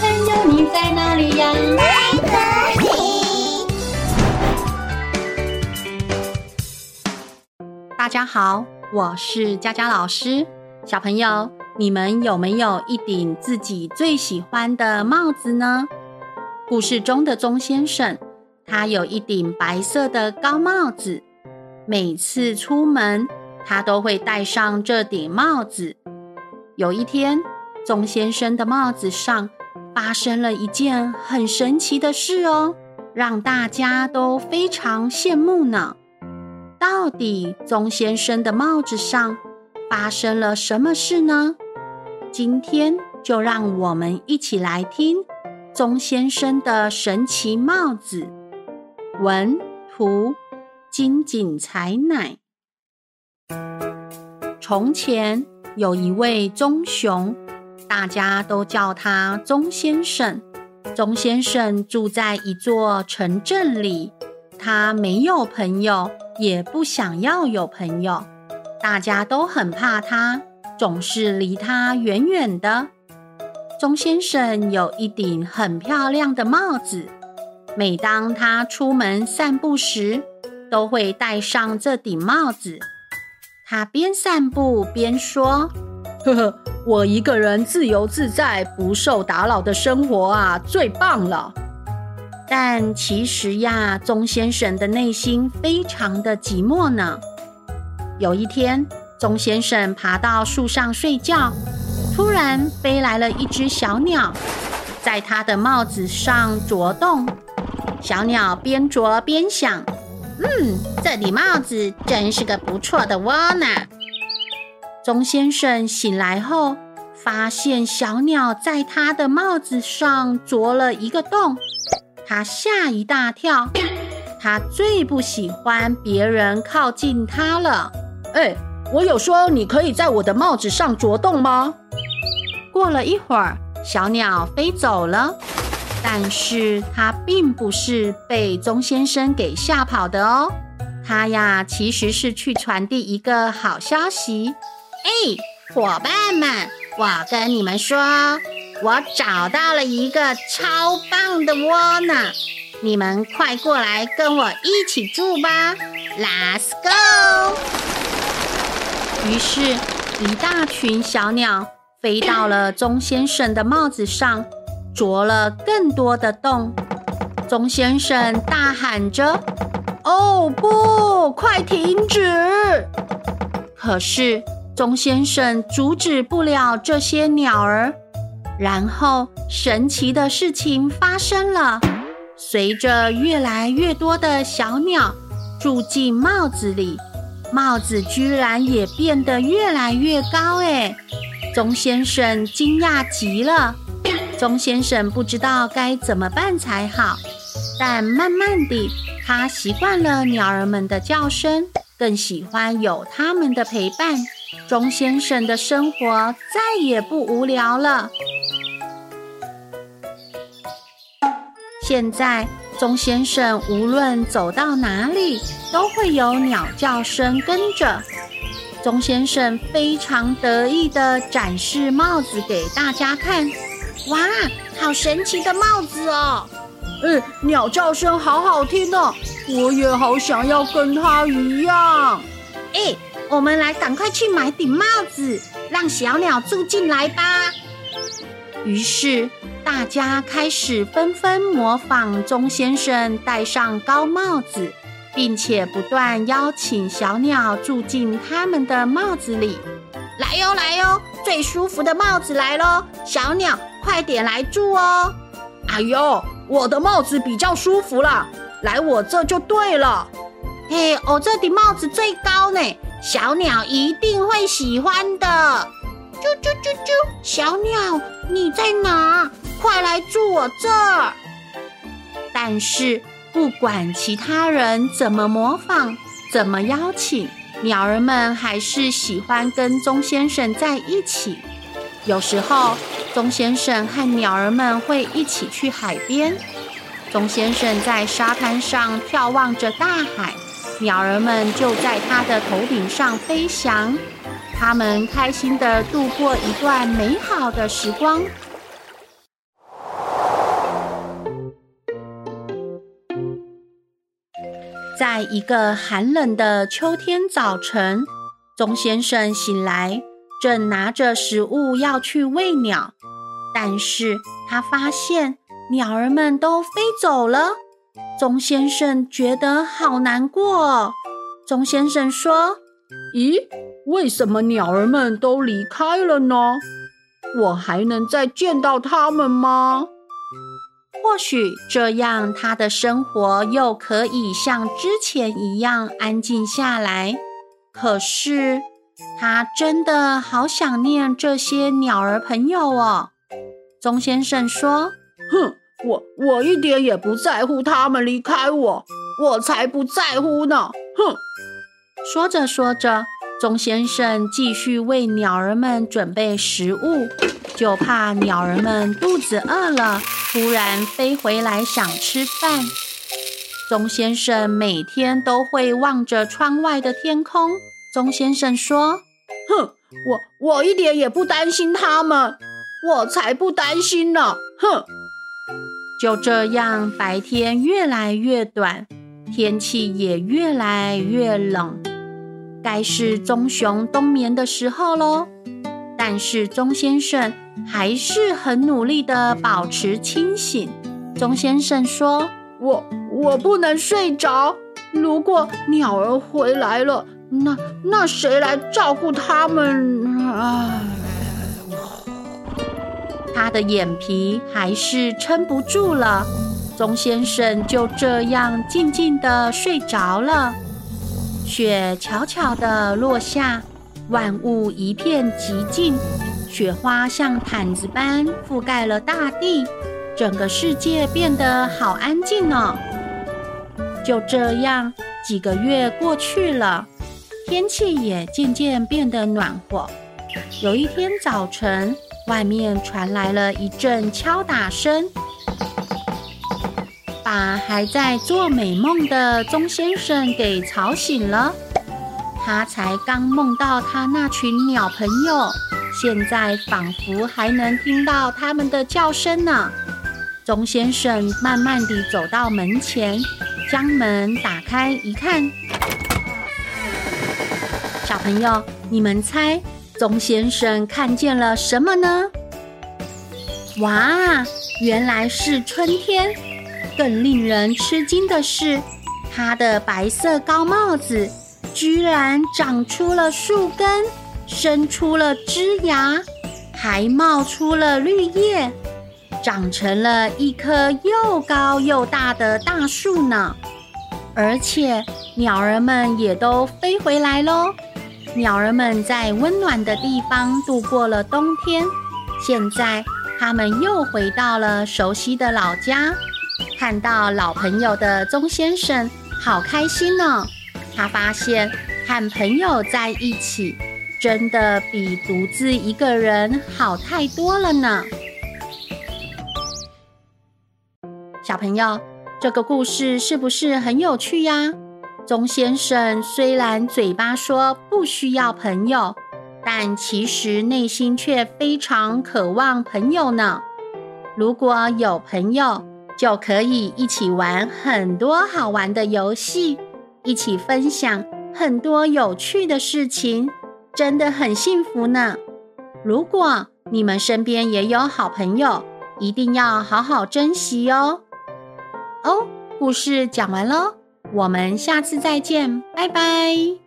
朋友，你在哪里呀？在这里。大家好，我是佳佳老师。小朋友，你们有没有一顶自己最喜欢的帽子呢？故事中的钟先生，他有一顶白色的高帽子，每次出门，他都会戴上这顶帽子。有一天，钟先生的帽子上发生了一件很神奇的事哦，让大家都非常羡慕呢。到底钟先生的帽子上发生了什么事呢？今天就让我们一起来听钟先生的神奇帽子。文图金井彩乃。从前有一位棕熊。大家都叫他钟先生。钟先生住在一座城镇里，他没有朋友，也不想要有朋友。大家都很怕他，总是离他远远的。钟先生有一顶很漂亮的帽子，每当他出门散步时，都会戴上这顶帽子。他边散步边说：“呵呵。”我一个人自由自在、不受打扰的生活啊，最棒了。但其实呀，钟先生的内心非常的寂寞呢。有一天，钟先生爬到树上睡觉，突然飞来了一只小鸟，在他的帽子上啄动。小鸟边啄边想：“嗯，这顶帽子真是个不错的窝呢。”钟先生醒来后，发现小鸟在他的帽子上啄了一个洞，他吓一大跳。他最不喜欢别人靠近他了。哎，我有说你可以在我的帽子上啄洞吗？过了一会儿，小鸟飞走了，但是它并不是被钟先生给吓跑的哦。它呀，其实是去传递一个好消息。哎，伙伴们，我跟你们说，我找到了一个超棒的窝呢！你们快过来跟我一起住吧！Let's go！于是，一大群小鸟飞到了钟先生的帽子上，啄了更多的洞。钟先生大喊着：“哦，不，快停止！”可是，钟先生阻止不了这些鸟儿，然后神奇的事情发生了。随着越来越多的小鸟住进帽子里，帽子居然也变得越来越高。哎，钟先生惊讶极了。钟先生不知道该怎么办才好，但慢慢地，他习惯了鸟儿们的叫声，更喜欢有他们的陪伴。钟先生的生活再也不无聊了。现在，钟先生无论走到哪里，都会有鸟叫声跟着。钟先生非常得意地展示帽子给大家看。哇，好神奇的帽子哦！嗯，鸟叫声好好听哦，我也好想要跟他一样。哎。我们来赶快去买顶帽子，让小鸟住进来吧。于是大家开始纷纷模仿钟先生戴上高帽子，并且不断邀请小鸟住进他们的帽子里。来哟，来哟，最舒服的帽子来喽！小鸟，快点来住哦！哎呦，我的帽子比较舒服啦，来我这就对了。嘿，我这顶帽子最高呢。小鸟一定会喜欢的。啾啾啾啾，小鸟你在哪？快来住我这儿！但是不管其他人怎么模仿，怎么邀请，鸟儿们还是喜欢跟钟先生在一起。有时候，钟先生和鸟儿们会一起去海边。钟先生在沙滩上眺望着大海。鸟儿们就在它的头顶上飞翔，它们开心的度过一段美好的时光。在一个寒冷的秋天早晨，钟先生醒来，正拿着食物要去喂鸟，但是他发现鸟儿们都飞走了。钟先生觉得好难过。钟先生说：“咦，为什么鸟儿们都离开了呢？我还能再见到它们吗？”或许这样，他的生活又可以像之前一样安静下来。可是，他真的好想念这些鸟儿朋友哦。钟先生说：“哼，我我一点也不在乎他们离开我，我才不在乎呢。”哼。说着说着，钟先生继续为鸟儿们准备食物，就怕鸟儿们肚子饿了。突然飞回来想吃饭，钟先生每天都会望着窗外的天空。钟先生说：“哼，我我一点也不担心他们，我才不担心呢！”哼。就这样，白天越来越短，天气也越来越冷，该是棕熊冬眠的时候喽。但是钟先生还是很努力地保持清醒。钟先生说：“我我不能睡着。如果鸟儿回来了，那那谁来照顾它们？”啊，他的眼皮还是撑不住了。钟先生就这样静静地睡着了。雪悄悄地落下。万物一片寂静，雪花像毯子般覆盖了大地，整个世界变得好安静呢。就这样，几个月过去了，天气也渐渐变得暖和。有一天早晨，外面传来了一阵敲打声，把还在做美梦的钟先生给吵醒了。他才刚梦到他那群鸟朋友，现在仿佛还能听到他们的叫声呢。钟先生慢慢地走到门前，将门打开一看，小朋友，你们猜钟先生看见了什么呢？哇，原来是春天！更令人吃惊的是，他的白色高帽子。居然长出了树根，生出了枝芽，还冒出了绿叶，长成了一棵又高又大的大树呢！而且鸟儿们也都飞回来喽。鸟儿们在温暖的地方度过了冬天，现在它们又回到了熟悉的老家。看到老朋友的钟先生，好开心呢！他发现和朋友在一起，真的比独自一个人好太多了呢。小朋友，这个故事是不是很有趣呀？钟先生虽然嘴巴说不需要朋友，但其实内心却非常渴望朋友呢。如果有朋友，就可以一起玩很多好玩的游戏。一起分享很多有趣的事情，真的很幸福呢。如果你们身边也有好朋友，一定要好好珍惜哦。哦，故事讲完喽，我们下次再见，拜拜。